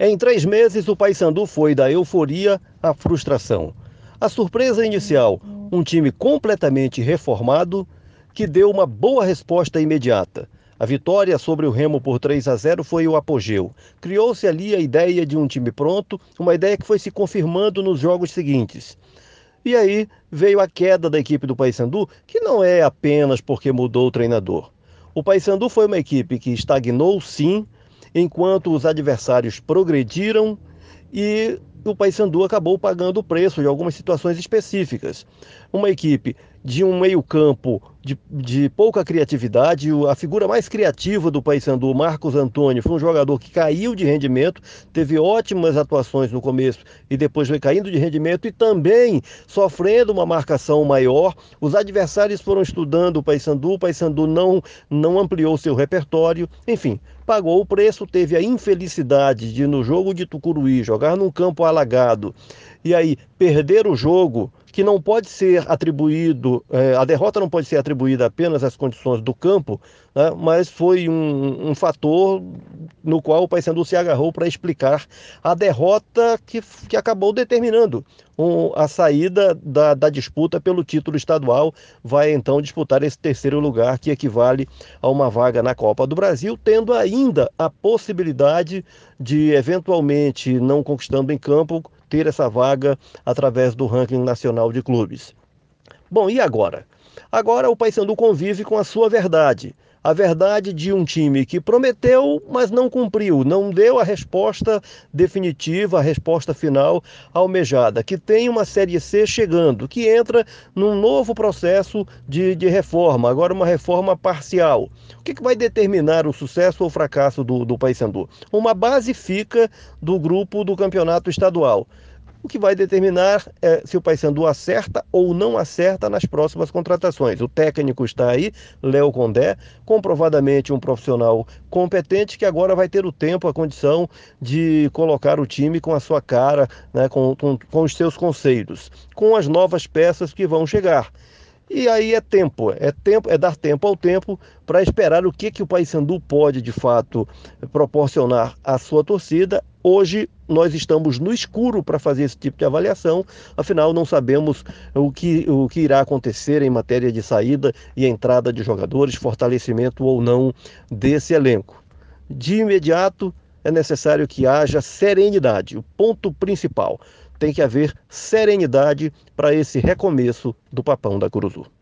Em três meses, o Paysandu foi da euforia à frustração. A surpresa inicial, um time completamente reformado, que deu uma boa resposta imediata. A vitória sobre o Remo por 3 a 0 foi o apogeu. Criou-se ali a ideia de um time pronto, uma ideia que foi se confirmando nos jogos seguintes. E aí veio a queda da equipe do Paysandu, que não é apenas porque mudou o treinador. O Paysandu foi uma equipe que estagnou sim, enquanto os adversários progrediram e o Paysandu acabou pagando o preço de algumas situações específicas. Uma equipe de um meio-campo de, de, pouca criatividade, a figura mais criativa do Paysandu, Marcos Antônio, foi um jogador que caiu de rendimento, teve ótimas atuações no começo e depois foi caindo de rendimento e também sofrendo uma marcação maior. Os adversários foram estudando o Paysandu, o Paysandu não, não ampliou seu repertório, enfim, pagou o preço, teve a infelicidade de no jogo de Tucuruí jogar num campo alagado e aí perder o jogo que não pode ser atribuído, é, a derrota não pode ser atribuída apenas às condições do campo, né, mas foi um, um, fator no qual o Paysandu se agarrou para explicar a derrota que, que acabou determinando um, a saída da, da disputa pelo título estadual. Vai então disputar esse terceiro lugar, que equivale a uma vaga na Copa do Brasil, tendo ainda a possibilidade de, eventualmente, não conquistando em campo, ter essa vaga através do ranking nacional de clubes. Bom, e agora? Agora o Paysandu convive com a sua verdade. A verdade de um time que prometeu, mas não cumpriu, não deu a resposta definitiva, a resposta final almejada, que tem uma Série C chegando, que entra num novo processo de, de reforma, agora uma reforma parcial. O que, que vai determinar o sucesso ou fracasso do, do Paysandu? Uma base fica do grupo do campeonato estadual o que vai determinar é, se o Paysandu acerta ou não acerta nas próximas contratações. O técnico está aí, Léo Condé, comprovadamente um profissional competente que agora vai ter o tempo, a condição de colocar o time com a sua cara, né, com, com, com os seus conceitos, com as novas peças que vão chegar. E aí é tempo, é tempo, é dar tempo ao tempo para esperar o que que o Paysandu pode de fato proporcionar à sua torcida. Hoje nós estamos no escuro para fazer esse tipo de avaliação, afinal não sabemos o que, o que irá acontecer em matéria de saída e entrada de jogadores, fortalecimento ou não desse elenco. De imediato é necessário que haja serenidade, o ponto principal tem que haver serenidade para esse recomeço do Papão da Curuzu.